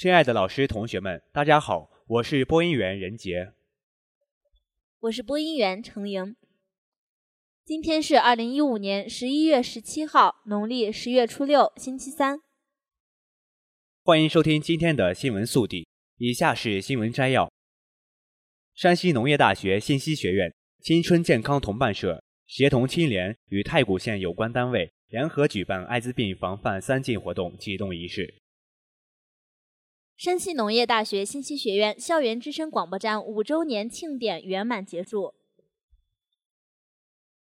亲爱的老师、同学们，大家好，我是播音员任杰。我是播音员程莹。今天是二零一五年十一月十七号，农历十月初六，星期三。欢迎收听今天的新闻速递。以下是新闻摘要：山西农业大学信息学院青春健康同伴社协同青联与太谷县有关单位联合举办艾滋病防范三进活动启动仪式。山西农业大学信息学院校园之声广播站五周年庆典圆满结束。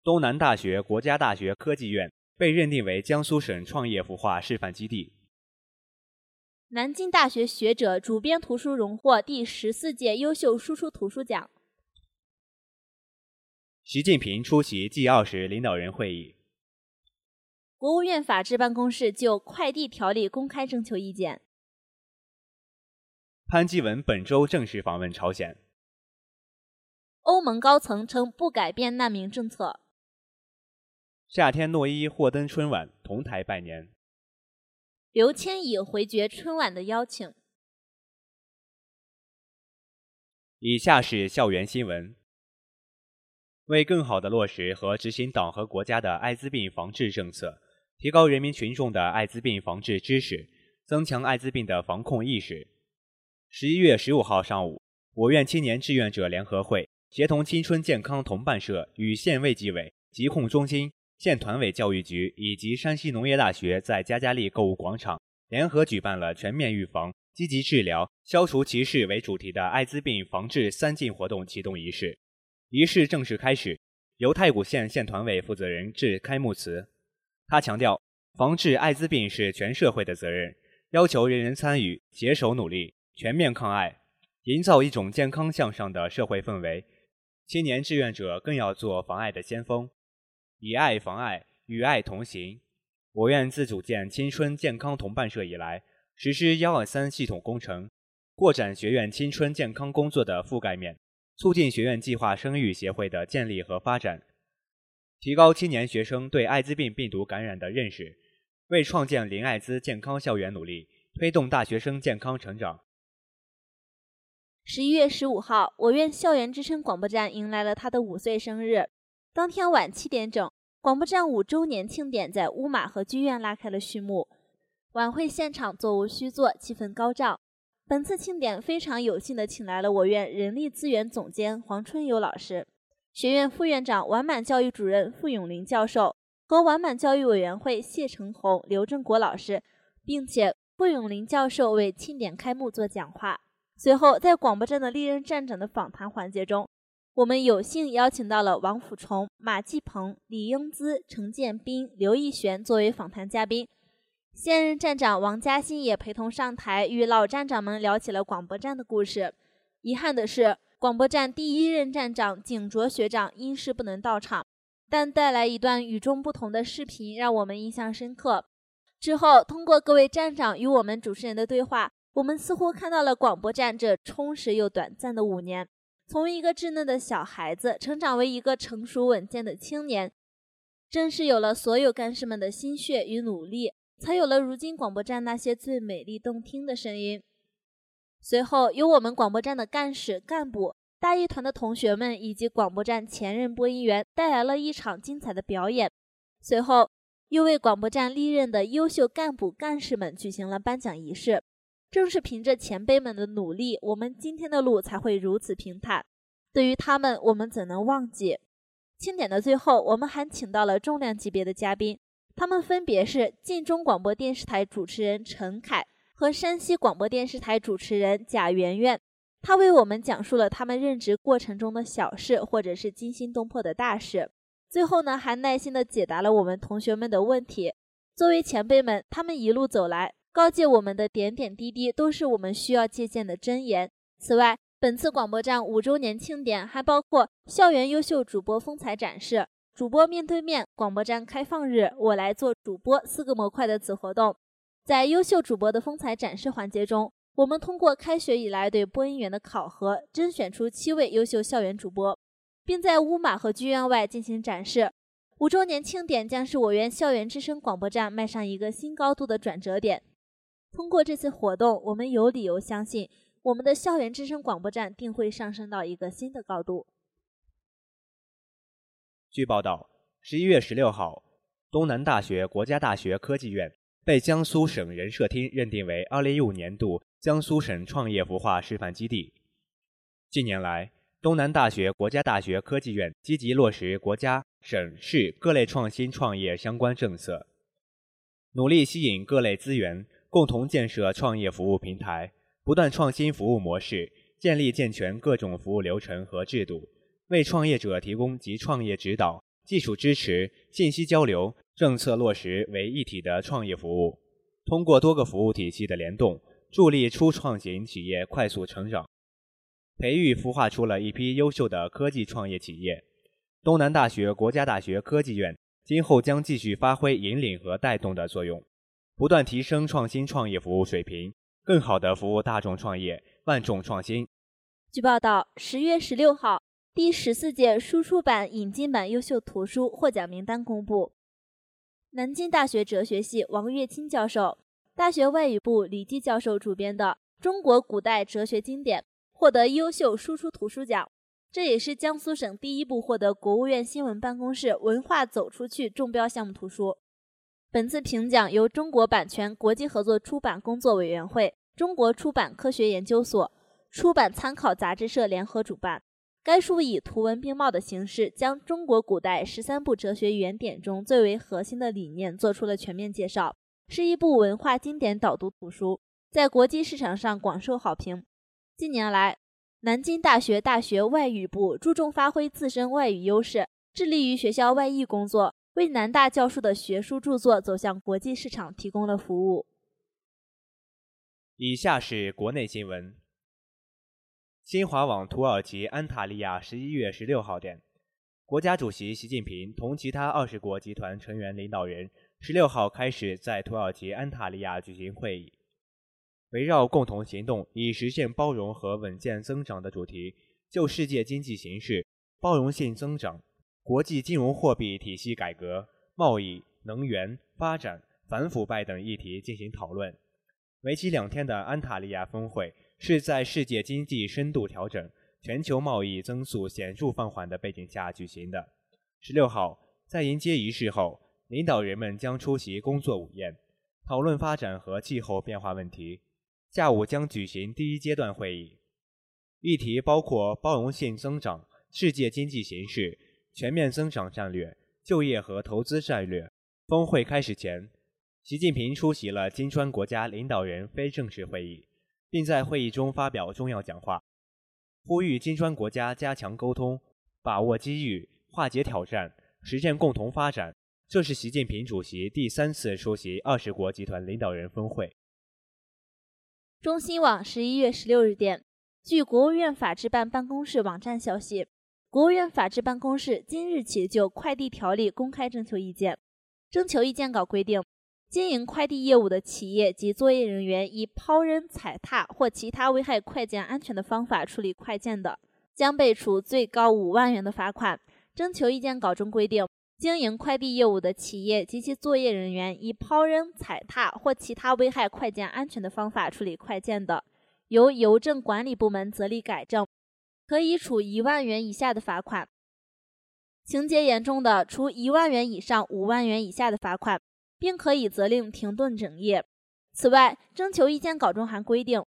东南大学国家大学科技院被认定为江苏省创业孵化示范基地。南京大学学者主编图书荣获第十四届优秀输出图书奖。习近平出席 G 二十领导人会议。国务院法制办公室就快递条例公开征求意见。潘基文本周正式访问朝鲜。欧盟高层称不改变难民政策。夏天诺伊获登春晚，同台拜年。刘谦已回绝春晚的邀请。以下是校园新闻。为更好地落实和执行党和国家的艾滋病防治政策，提高人民群众的艾滋病防治知识，增强艾滋病的防控意识。十一月十五号上午，我院青年志愿者联合会协同青春健康同伴社与县卫计委、疾控中心、县团委教育局以及山西农业大学在加加利购物广场联合举办了“全面预防、积极治疗、消除歧视”为主题的艾滋病防治三进活动启动仪式。仪式正式开始，由太谷县县团委负责人致开幕词。他强调，防治艾滋病是全社会的责任，要求人人参与，携手努力。全面抗艾，营造一种健康向上的社会氛围。青年志愿者更要做防艾的先锋，以爱防艾，与爱同行。我院自组建青春健康同伴社以来，实施“幺二三”系统工程，扩展学院青春健康工作的覆盖面，促进学院计划生育协会的建立和发展，提高青年学生对艾滋病病毒感染的认识，为创建零艾滋健康校园努力，推动大学生健康成长。十一月十五号，我院校园之声广播站迎来了他的五岁生日。当天晚七点整，广播站五周年庆典在乌马河剧院拉开了序幕。晚会现场座无虚座，气氛高涨。本次庆典非常有幸的请来了我院人力资源总监黄春友老师、学院副院长、完满教育主任傅永林教授和完满教育委员会谢成红、刘正国老师，并且傅永林教授为庆典开幕做讲话。随后，在广播站的历任站长的访谈环节中，我们有幸邀请到了王辅崇、马继鹏、李英姿、程建斌、刘义璇作为访谈嘉宾。现任站长王嘉欣也陪同上台，与老站长们聊起了广播站的故事。遗憾的是，广播站第一任站长景卓学长因事不能到场，但带来一段与众不同的视频，让我们印象深刻。之后，通过各位站长与我们主持人的对话。我们似乎看到了广播站这充实又短暂的五年，从一个稚嫩的小孩子成长为一个成熟稳健的青年。正是有了所有干事们的心血与努力，才有了如今广播站那些最美丽动听的声音。随后，由我们广播站的干事、干部、大一团的同学们以及广播站前任播音员带来了一场精彩的表演。随后，又为广播站历任的优秀干部、干事们举行了颁奖仪式。正是凭着前辈们的努力，我们今天的路才会如此平坦。对于他们，我们怎能忘记？庆典的最后，我们还请到了重量级别的嘉宾，他们分别是晋中广播电视台主持人陈凯和山西广播电视台主持人贾媛媛。他为我们讲述了他们任职过程中的小事，或者是惊心动魄的大事。最后呢，还耐心的解答了我们同学们的问题。作为前辈们，他们一路走来，告诫我们的点点滴滴，都是我们需要借鉴的箴言。此外，本次广播站五周年庆典还包括校园优秀主播风采展示、主播面对面、广播站开放日、我来做主播四个模块的子活动。在优秀主播的风采展示环节中，我们通过开学以来对播音员的考核，甄选出七位优秀校园主播，并在乌马和剧院外进行展示。五周年庆典将是我院校园之声广播站迈上一个新高度的转折点。通过这次活动，我们有理由相信，我们的校园之声广播站定会上升到一个新的高度。据报道，十一月十六号，东南大学国家大学科技院被江苏省人社厅认定为二零一五年度江苏省创业孵化示范基地。近年来，东南大学国家大学科技院积极落实国家、省市各类创新创业相关政策，努力吸引各类资源，共同建设创业服务平台，不断创新服务模式，建立健全各种服务流程和制度，为创业者提供集创业指导、技术支持、信息交流、政策落实为一体的创业服务。通过多个服务体系的联动，助力初创型企业快速成长。培育孵化出了一批优秀的科技创业企业。东南大学国家大学科技院今后将继续发挥引领和带动的作用，不断提升创新创业服务水平，更好地服务大众创业、万众创新。据报道，十月十六号，第十四届输出版引进版优秀图书获奖名单公布。南京大学哲学系王跃清教授、大学外语部李济教授主编的《中国古代哲学经典》。获得优秀输出图书奖，这也是江苏省第一部获得国务院新闻办公室“文化走出去”中标项目图书。本次评奖由中国版权国际合作出版工作委员会、中国出版科学研究所、出版参考杂志社联合主办。该书以图文并茂的形式，将中国古代十三部哲学原典中最为核心的理念做出了全面介绍，是一部文化经典导读图书，在国际市场上广受好评。近年来，南京大学大学外语部注重发挥自身外语优势，致力于学校外译工作，为南大教授的学术著作走向国际市场提供了服务。以下是国内新闻：新华网土耳其安塔利亚十一月十六号电，国家主席习近平同其他二十国集团成员领导人十六号开始在土耳其安塔利亚举行会议。围绕“共同行动，以实现包容和稳健增长”的主题，就世界经济形势、包容性增长、国际金融货币体系改革、贸易、能源、发展、反腐败等议题进行讨论。为期两天的安塔利亚峰会是在世界经济深度调整、全球贸易增速显著放缓的背景下举行的。十六号，在迎接仪式后，领导人们将出席工作午宴，讨论发展和气候变化问题。下午将举行第一阶段会议，议题包括包容性增长、世界经济形势、全面增长战略、就业和投资战略。峰会开始前，习近平出席了金砖国家领导人非正式会议，并在会议中发表重要讲话，呼吁金砖国家加强沟通，把握机遇，化解挑战，实现共同发展。这是习近平主席第三次出席二十国集团领导人峰会。中新网十一月十六日电，据国务院法制办办公室网站消息，国务院法制办公室今日起就快递条例公开征求意见。征求意见稿规定，经营快递业务的企业及作业人员以抛扔、踩踏或其他危害快件安全的方法处理快件的，将被处最高五万元的罚款。征求意见稿中规定。经营快递业务的企业及其作业人员以抛扔、踩踏或其他危害快件安全的方法处理快件的，由邮政管理部门责令改正，可以处一万元以下的罚款；情节严重的，处一万元以上五万元以下的罚款，并可以责令停顿整业。此外，征求意见稿中还规定，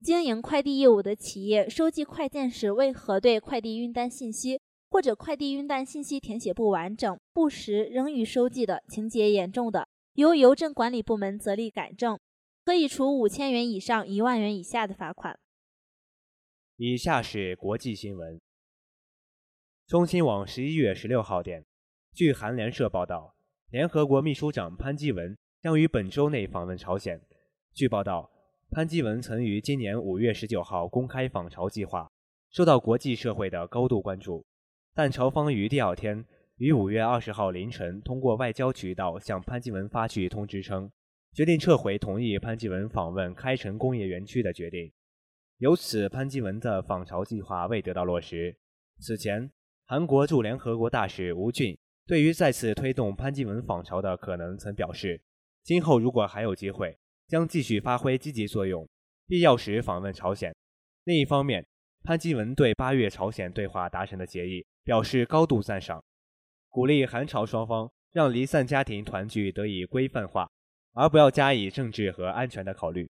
经营快递业务的企业收寄快件时未核对快递运单信息。或者快递运单信息填写不完整、不实仍予收寄的，情节严重的，由邮政管理部门责令改正，可以处五千元以上一万元以下的罚款。以下是国际新闻。中新网十一月十六号电，据韩联社报道，联合国秘书长潘基文将于本周内访问朝鲜。据报道，潘基文曾于今年五月十九号公开访朝计划，受到国际社会的高度关注。但朝方于第二天，于五月二十号凌晨通过外交渠道向潘基文发去通知称，决定撤回同意潘基文访问开城工业园区的决定。由此，潘基文的访朝计划未得到落实。此前，韩国驻联合国大使吴俊对于再次推动潘基文访朝的可能曾表示，今后如果还有机会，将继续发挥积极作用，必要时访问朝鲜。另一方面，潘基文对八月朝鲜对话达成的协议表示高度赞赏，鼓励韩朝双方让离散家庭团聚得以规范化，而不要加以政治和安全的考虑。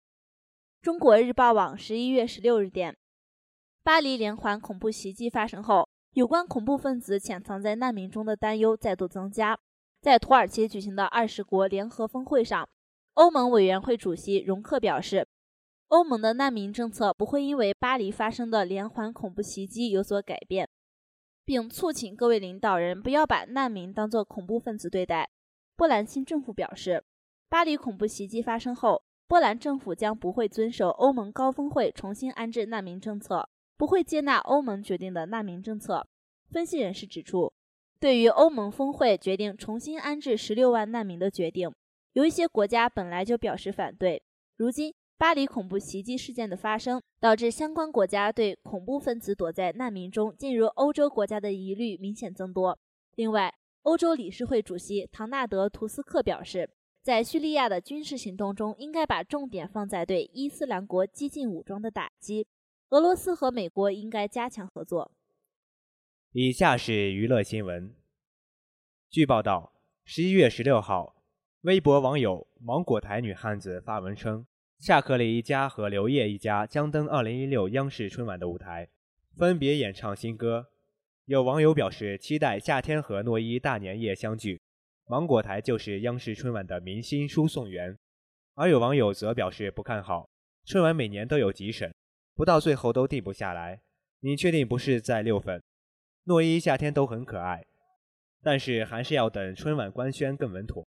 中国日报网十一月十六日电，巴黎连环恐怖袭击发生后，有关恐怖分子潜藏在难民中的担忧再度增加。在土耳其举行的二十国联合峰会上，欧盟委员会主席容克表示。欧盟的难民政策不会因为巴黎发生的连环恐怖袭击有所改变，并促请各位领导人不要把难民当作恐怖分子对待。波兰新政府表示，巴黎恐怖袭击发生后，波兰政府将不会遵守欧盟高峰会重新安置难民政策，不会接纳欧盟决定的难民政策。分析人士指出，对于欧盟峰会决定重新安置十六万难民的决定，有一些国家本来就表示反对，如今。巴黎恐怖袭击事件的发生，导致相关国家对恐怖分子躲在难民中进入欧洲国家的疑虑明显增多。另外，欧洲理事会主席唐纳德·图斯克表示，在叙利亚的军事行动中，应该把重点放在对伊斯兰国激进武装的打击。俄罗斯和美国应该加强合作。以下是娱乐新闻。据报道，十一月十六号，微博网友“芒果台女汉子”发文称。夏克立一家和刘烨一家将登2016央视春晚的舞台，分别演唱新歌。有网友表示期待夏天和诺伊大年夜相聚。芒果台就是央视春晚的明星输送员，而有网友则表示不看好。春晚每年都有集审，不到最后都定不下来。你确定不是在六粉？诺一夏天都很可爱，但是还是要等春晚官宣更稳妥。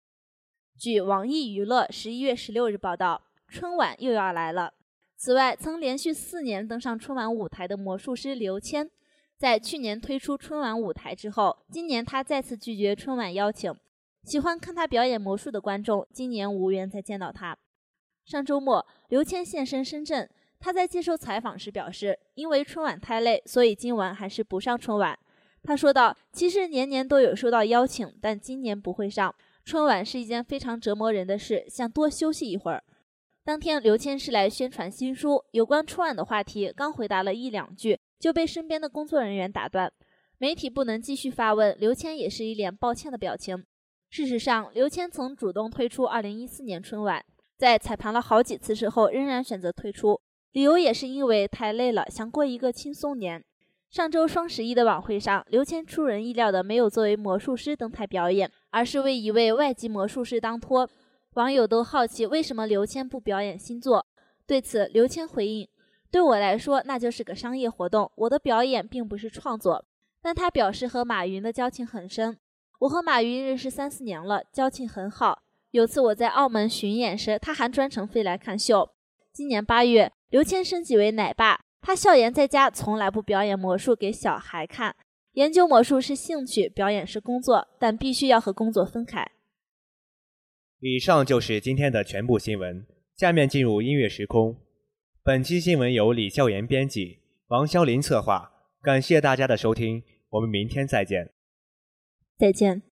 据网易娱乐十一月十六日报道。春晚又要来了。此外，曾连续四年登上春晚舞台的魔术师刘谦，在去年推出春晚舞台之后，今年他再次拒绝春晚邀请。喜欢看他表演魔术的观众，今年无缘再见到他。上周末，刘谦现身深圳，他在接受采访时表示，因为春晚太累，所以今晚还是不上春晚。他说道：“其实年年都有收到邀请，但今年不会上春晚，是一件非常折磨人的事，想多休息一会儿。”当天，刘谦是来宣传新书，有关春晚的话题，刚回答了一两句，就被身边的工作人员打断。媒体不能继续发问，刘谦也是一脸抱歉的表情。事实上，刘谦曾主动退出2014年春晚，在彩排了好几次之后，仍然选择退出，理由也是因为太累了，想过一个轻松年。上周双十一的晚会上，刘谦出人意料的没有作为魔术师登台表演，而是为一位外籍魔术师当托。网友都好奇为什么刘谦不表演新作，对此刘谦回应：“对我来说，那就是个商业活动，我的表演并不是创作。”但他表示和马云的交情很深，我和马云认识三四年了，交情很好。有次我在澳门巡演时，他还专程飞来看秀。今年八月，刘谦升级为奶爸，他笑言在家从来不表演魔术给小孩看，研究魔术是兴趣，表演是工作，但必须要和工作分开。以上就是今天的全部新闻，下面进入音乐时空。本期新闻由李笑言编辑，王潇林策划。感谢大家的收听，我们明天再见。再见。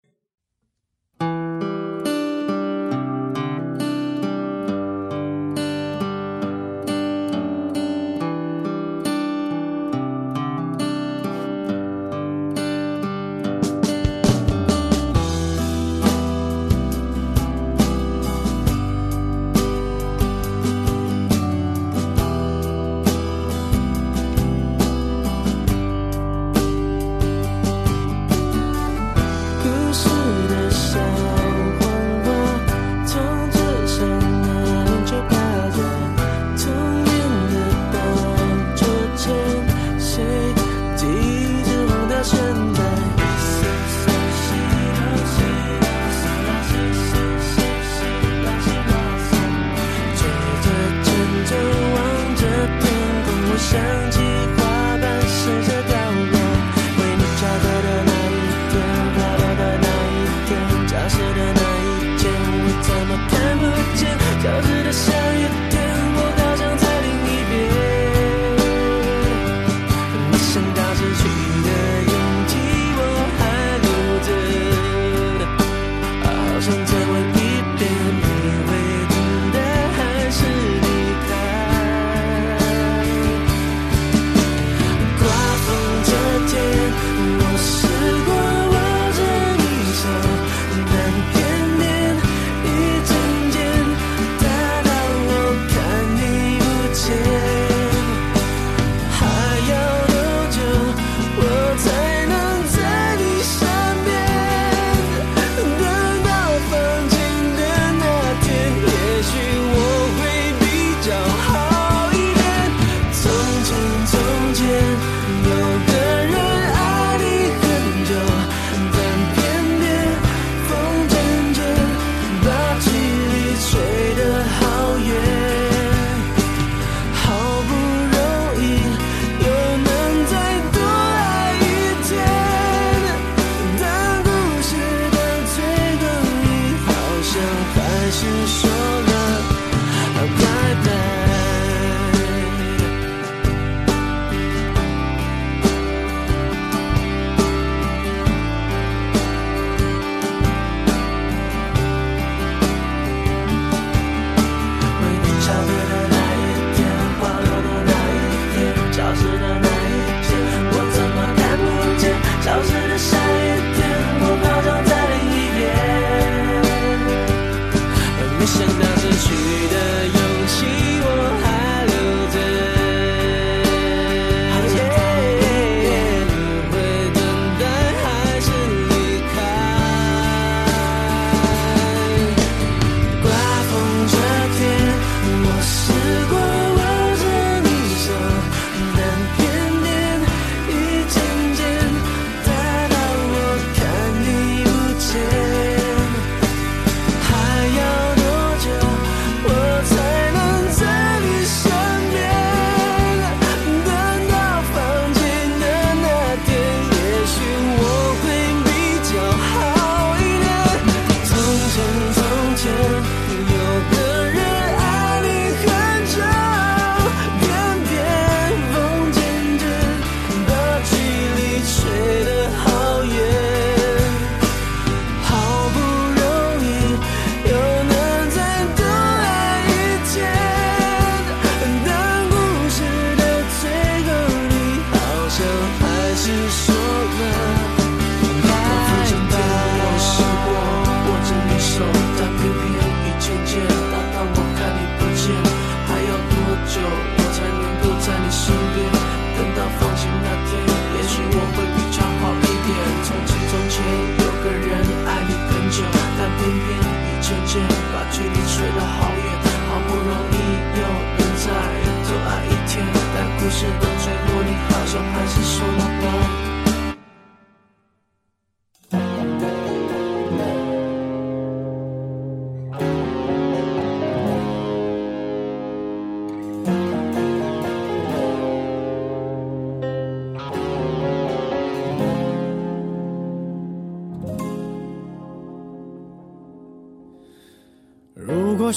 故事的最后你好像还是说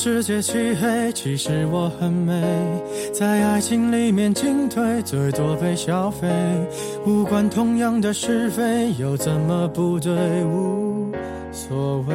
世界漆黑，其实我很美，在爱情里面进退，最多被消费。无关同样的是非，又怎么不对？无所谓。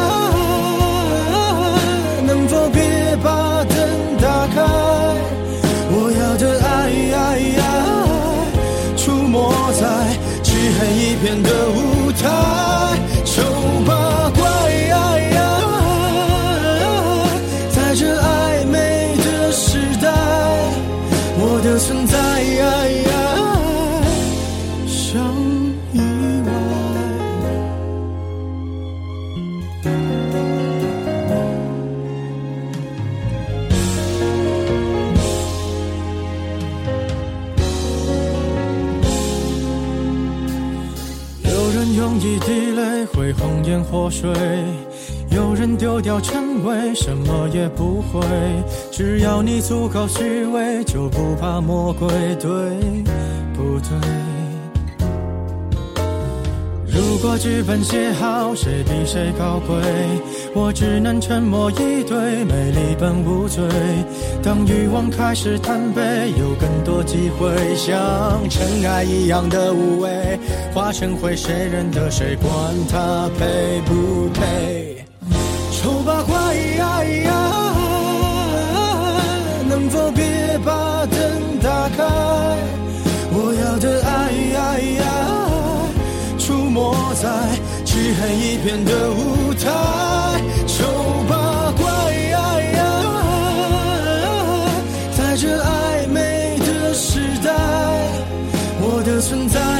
片的舞台，破碎，有人丢掉称谓，什么也不会。只要你足够虚伪，就不怕魔鬼，对不对？如果剧本写好，谁比谁高贵？我只能沉默以对，美丽本无罪。当欲望开始贪杯，有更多机会，像尘埃一样的无畏，化成灰，谁认得谁？管他配不配？丑八怪，能否别把灯打开？我要的爱。出没在漆黑一片的舞台，丑这暧昧的时代，我的存在。